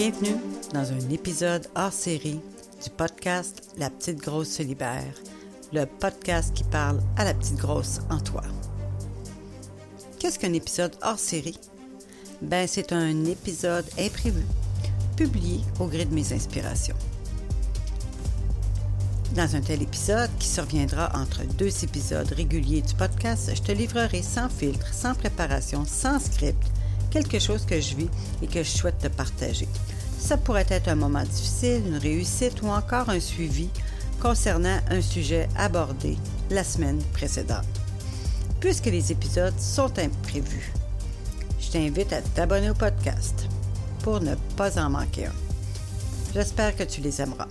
Bienvenue dans un épisode hors série du podcast La petite grosse se libère, le podcast qui parle à la petite grosse en toi. Qu'est-ce qu'un épisode hors série? Ben, c'est un épisode imprévu, publié au gré de mes inspirations. Dans un tel épisode, qui surviendra entre deux épisodes réguliers du podcast, je te livrerai sans filtre, sans préparation, sans script, quelque chose que je vis et que je souhaite te partager. Ça pourrait être un moment difficile, une réussite ou encore un suivi concernant un sujet abordé la semaine précédente. Puisque les épisodes sont imprévus, je t'invite à t'abonner au podcast pour ne pas en manquer un. J'espère que tu les aimeras.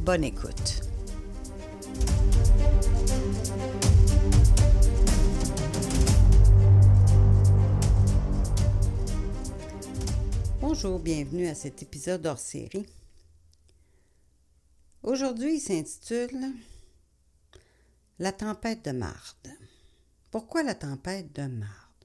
Bonne écoute. Bonjour, bienvenue à cet épisode hors série. Aujourd'hui, il s'intitule La tempête de marde. Pourquoi la tempête de marde?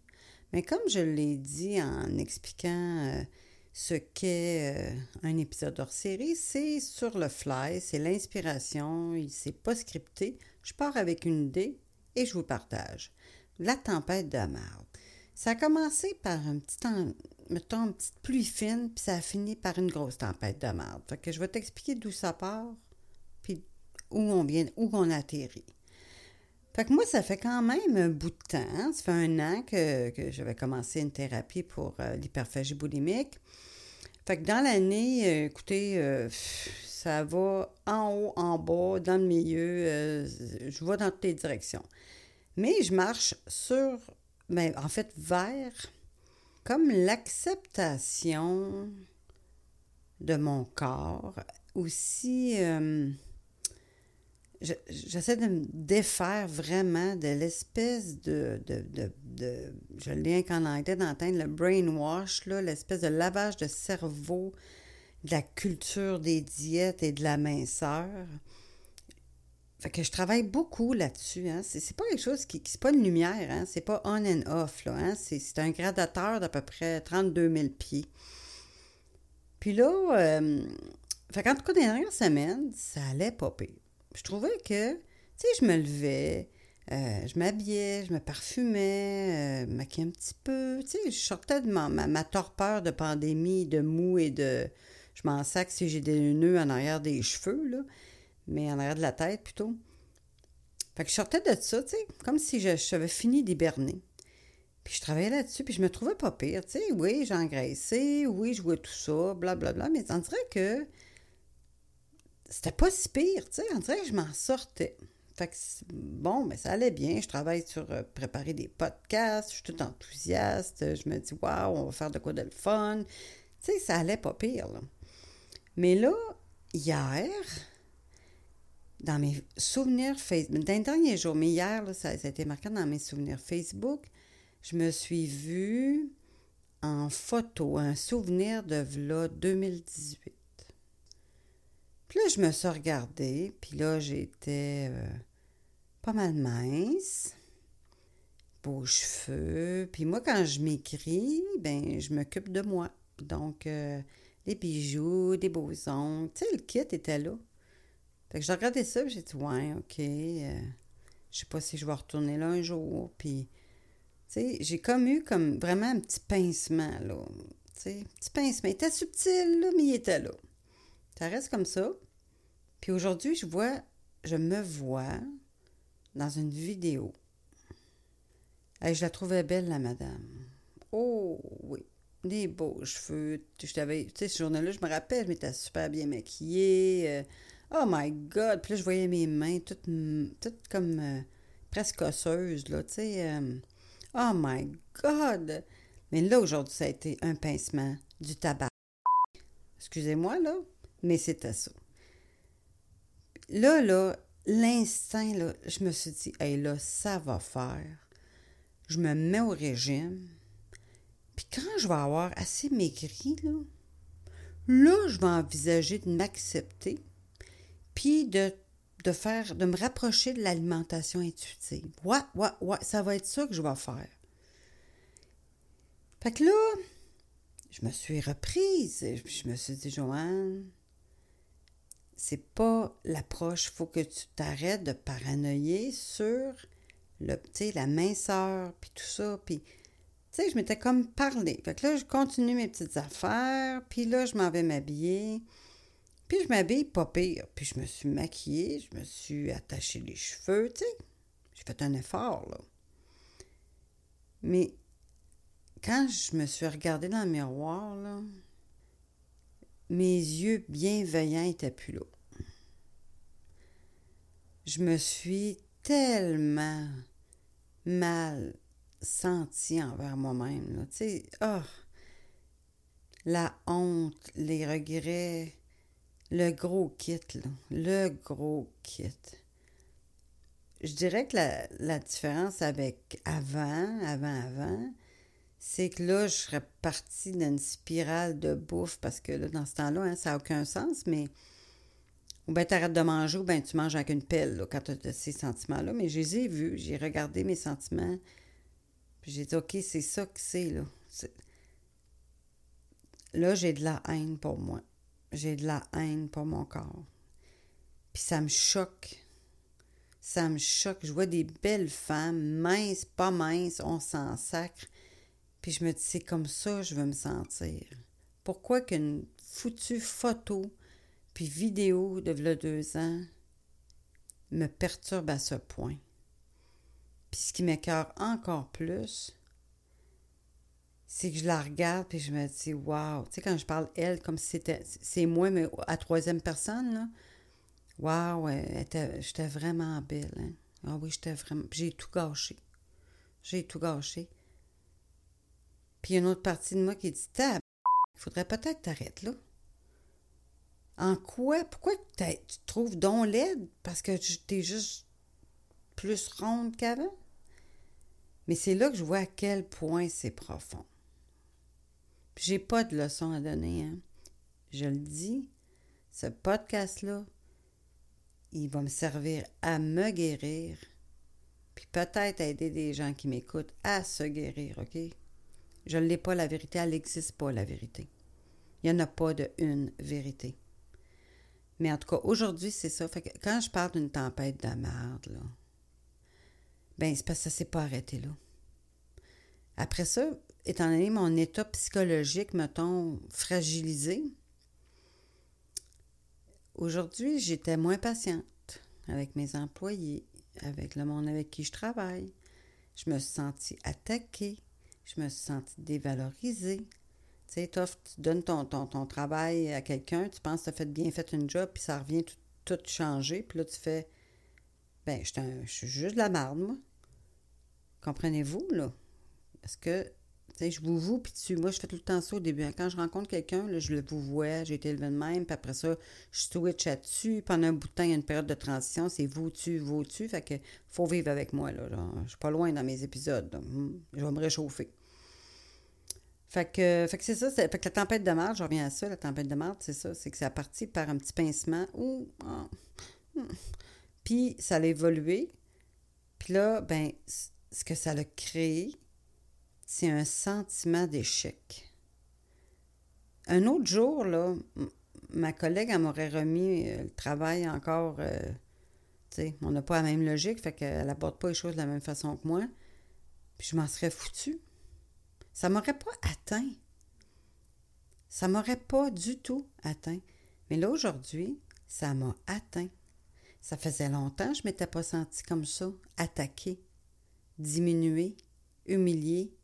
Mais comme je l'ai dit en expliquant euh, ce qu'est euh, un épisode hors série, c'est sur le fly, c'est l'inspiration, il s'est pas scripté. Je pars avec une idée et je vous partage. La tempête de marde. Ça a commencé par un petit mettons, une petite pluie fine, puis ça a fini par une grosse tempête de merde. Fait que je vais t'expliquer d'où ça part, puis où on vient, où on atterrit. Fait que moi, ça fait quand même un bout de temps. Ça fait un an que, que j'avais commencé une thérapie pour euh, l'hyperphagie boulimique. Fait que dans l'année, euh, écoutez, euh, ça va en haut, en bas, dans le milieu. je vais dans toutes les directions. Mais je marche sur ben, en fait, vers comme l'acceptation de mon corps, aussi, euh, j'essaie de me défaire vraiment de l'espèce de, de, de, de, je l'ai en anglais d'entendre, le brainwash, l'espèce de lavage de cerveau de la culture des diètes et de la minceur. Que je travaille beaucoup là-dessus. Hein. C'est, pas quelque chose qui. c'est pas une lumière, hein. C'est pas on and off, là. Hein. C'est, un gradateur d'à peu près 32 000 pieds. Puis là, euh, fait qu'en tout cas, les dernières semaines, ça allait pas Je trouvais que, tu sais, je me levais, euh, je m'habillais, je me parfumais, euh, maquillais un petit peu. Je sortais de ma, torpeur de pandémie, de mou et de. Je m'en sac si j'ai des nœuds en arrière des cheveux, mais en arrière de la tête plutôt. Fait que je sortais de ça, tu sais, comme si j'avais fini d'hiberner. Puis je travaillais là-dessus, puis je me trouvais pas pire, tu sais. Oui, j'engraissais, oui, je vois tout ça, blablabla, bla, bla, mais on dirait que c'était pas si pire, tu sais. On dirait que je m'en sortais. Fait que, bon, mais ça allait bien. Je travaille sur euh, préparer des podcasts, je suis tout enthousiaste. Je me dis, waouh, on va faire de quoi de le fun. Tu sais, ça allait pas pire, là. Mais là, hier, dans mes souvenirs Facebook, d'un dernier jour, mais hier, ça, a été marqué dans mes souvenirs Facebook, je me suis vue en photo, un souvenir de v'là 2018. Puis là, je me suis regardée, puis là, j'étais euh, pas mal mince, beaux cheveux. Puis moi, quand je m'écris, ben, je m'occupe de moi. Donc, euh, des bijoux, des beaux ongles, tu sais, le kit était là. Fait que j'ai regardé ça, j'ai dit, ouais, OK, euh, je sais pas si je vais retourner là un jour. Puis, tu sais, j'ai comme eu comme vraiment un petit pincement, là. Tu sais, petit pincement. Il était subtil, là, mais il était là. Ça reste comme ça. Puis aujourd'hui, je vois, je me vois dans une vidéo. je la trouvais belle, la madame. Oh, oui. Des beaux cheveux. Je t'avais, tu sais, ce jour-là, je me rappelle, je m'étais super bien maquillée. Euh, Oh my God! Puis là, je voyais mes mains toutes, toutes comme euh, presque osseuses, là, tu sais. Euh, oh my God! Mais là, aujourd'hui, ça a été un pincement, du tabac. Excusez-moi, là, mais c'était ça. Là, là, l'instinct, là, je me suis dit, hey, là, ça va faire. Je me mets au régime. Puis quand je vais avoir assez maigri, là, là, je vais envisager de m'accepter puis de, faire, de me rapprocher de l'alimentation intuitive. Ouais, ouais, ouais, ça va être ça que je vais faire. Fait que là, je me suis reprise. Je me suis dit, Joanne, c'est pas l'approche. Faut que tu t'arrêtes de paranoïer sur le, la minceur, puis tout ça. Puis, tu sais, je m'étais comme parlé. Fait que là, je continue mes petites affaires, puis là, je m'en vais m'habiller. Puis je m'habille pas pire. Puis je me suis maquillée, je me suis attaché les cheveux, tu sais. J'ai fait un effort, là. Mais quand je me suis regardée dans le miroir, là, mes yeux bienveillants étaient plus là. Je me suis tellement mal sentie envers moi-même. Tu sais, oh, la honte, les regrets, le gros kit, le gros kit. Je dirais que la, la différence avec avant, avant, avant, c'est que là, je serais partie d'une spirale de bouffe parce que là, dans ce temps-là, hein, ça n'a aucun sens, mais. Ou bien tu arrêtes de manger ou bien tu manges avec une pelle là, quand tu as ces sentiments-là. Mais je les ai vus, j'ai regardé mes sentiments. Puis j'ai dit, OK, c'est ça que c'est, là. Là, j'ai de la haine pour moi. J'ai de la haine pour mon corps. Puis ça me choque. Ça me choque. Je vois des belles femmes, minces, pas minces, on s'en sacre. Puis je me dis, c'est comme ça que je veux me sentir. Pourquoi qu'une foutue photo puis vidéo de v'là deux ans me perturbe à ce point? Puis ce qui m'écœure encore plus, c'est que je la regarde puis je me dis, waouh! Tu sais, quand je parle elle comme si c'était, c'est moi, mais à troisième personne, là, waouh, j'étais vraiment belle. Hein? Ah oui, j'étais vraiment. J'ai tout gâché. J'ai tout gâché. Puis une autre partie de moi qui dit Tab, il faudrait peut-être t'arrêter là. En quoi? Pourquoi tu te trouves donc laide? Parce que tu es juste plus ronde qu'avant? Mais c'est là que je vois à quel point c'est profond. Puis j'ai pas de leçon à donner, hein. Je le dis, ce podcast-là, il va me servir à me guérir, puis peut-être aider des gens qui m'écoutent à se guérir, OK? Je ne l'ai pas, la vérité. Elle n'existe pas, la vérité. Il n'y en a pas de une vérité. Mais en tout cas, aujourd'hui, c'est ça. Quand je parle d'une tempête de merde, là, ben, c'est parce que ça ne s'est pas arrêté là. Après ça, étant donné mon état psychologique, mettons, fragilisé, aujourd'hui, j'étais moins patiente avec mes employés, avec le monde avec qui je travaille. Je me suis sentie attaquée je me suis sentie dévalorisée. Tu sais, tu donnes ton, ton, travail à quelqu'un, tu penses que tu as fait bien fait une job, puis ça revient tout, tout changer, puis là, tu fais ben, je, suis juste de la marde, moi. Comprenez-vous, là? Parce que, sais, je vous vous, puis tu, moi, je fais tout le temps ça au début. Hein. Quand je rencontre quelqu'un, je le vous vois, j'ai été élevé de même, puis après ça, je switch là-dessus. Pendant un bout de temps, il y a une période de transition, c'est vous-tu, vous-tu? Fait que faut vivre avec moi, là. Je suis pas loin dans mes épisodes. Hmm, je vais me réchauffer. Fait que, fait que c'est ça. Fait que la tempête de marde, je reviens à ça, la tempête de marde, c'est ça. C'est que ça a parti par un petit pincement. Ouh, ah, hmm. Puis ça a évolué. Puis là, ben, ce que ça a créé, c'est un sentiment d'échec. Un autre jour, là, ma collègue, m'aurait remis euh, le travail encore. Euh, on n'a pas la même logique, fait qu'elle n'aborde pas les choses de la même façon que moi. Puis je m'en serais foutue. Ça m'aurait pas atteint. Ça m'aurait pas du tout atteint. Mais là, aujourd'hui, ça m'a atteint. Ça faisait longtemps que je m'étais pas sentie comme ça, attaquée, diminuée, humiliée.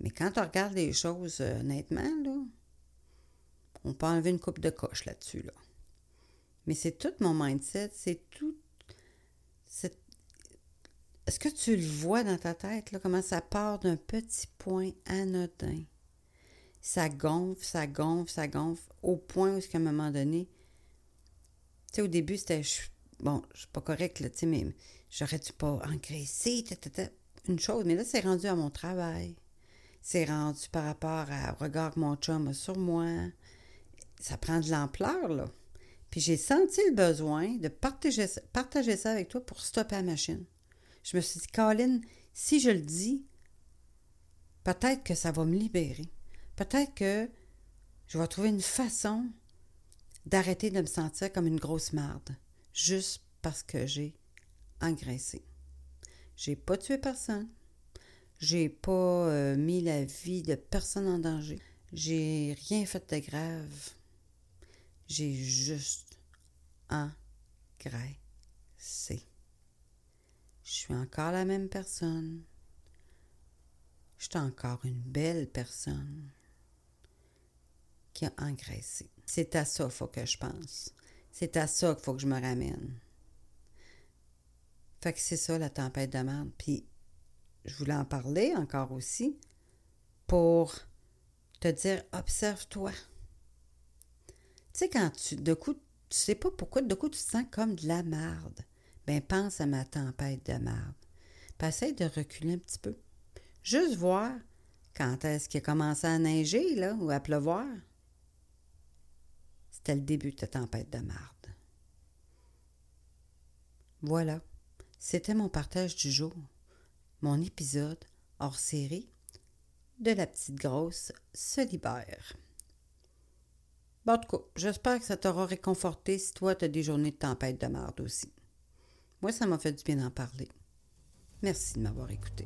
Mais quand on regarde les choses euh, honnêtement, là, on peut enlever une coupe de coche là-dessus. Là. Mais c'est tout mon mindset, c'est tout est-ce que tu le vois dans ta tête, là, comment ça part d'un petit point anodin? Ça gonfle, ça gonfle, ça gonfle, au point où, à un moment donné, tu sais, au début, c'était, bon, je suis pas correct, là, tu sais, mais j'aurais dû pas engraisser, une chose, mais là, c'est rendu à mon travail. C'est rendu par rapport au regard que mon chum a sur moi. Ça prend de l'ampleur, là. Puis j'ai senti le besoin de partager, partager ça avec toi pour stopper la machine. Je me suis dit, Colin, si je le dis, peut-être que ça va me libérer. peut-être que je vais trouver une façon d'arrêter de me sentir comme une grosse marde, juste parce que j'ai engraissé. J'ai pas tué personne. J'ai pas euh, mis la vie de personne en danger. J'ai rien fait de grave. J'ai juste engraissé. Je suis encore la même personne. Je suis encore une belle personne qui a engraissé. C'est à ça qu'il faut que je pense. C'est à ça qu'il faut que je me ramène. Fait que c'est ça la tempête de merde. Puis je voulais en parler encore aussi pour te dire observe-toi. Tu sais, quand tu, de coup, tu sais pas pourquoi, de coup, tu te sens comme de la merde. Ben, pense à ma tempête de merde. Puis essaye de reculer un petit peu. Juste voir quand est-ce qu'il a commencé à neiger, là, ou à pleuvoir. C'était le début de ta tempête de marde. Voilà, c'était mon partage du jour, mon épisode hors série de la petite grosse se libère. Bon, en tout j'espère que ça t'aura réconforté si toi, tu as des journées de tempête de marde aussi. Moi, ça m'a fait du bien d'en parler. Merci de m'avoir écouté.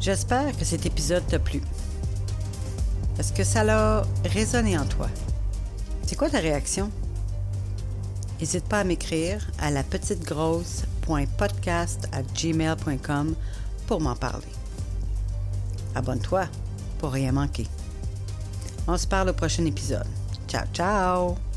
J'espère que cet épisode t'a plu. Est-ce que ça l'a résonné en toi? C'est quoi ta réaction? N'hésite pas à m'écrire à la petite pour m'en parler. Abonne-toi pour rien manquer. On se parle au prochain épisode. Ciao, ciao!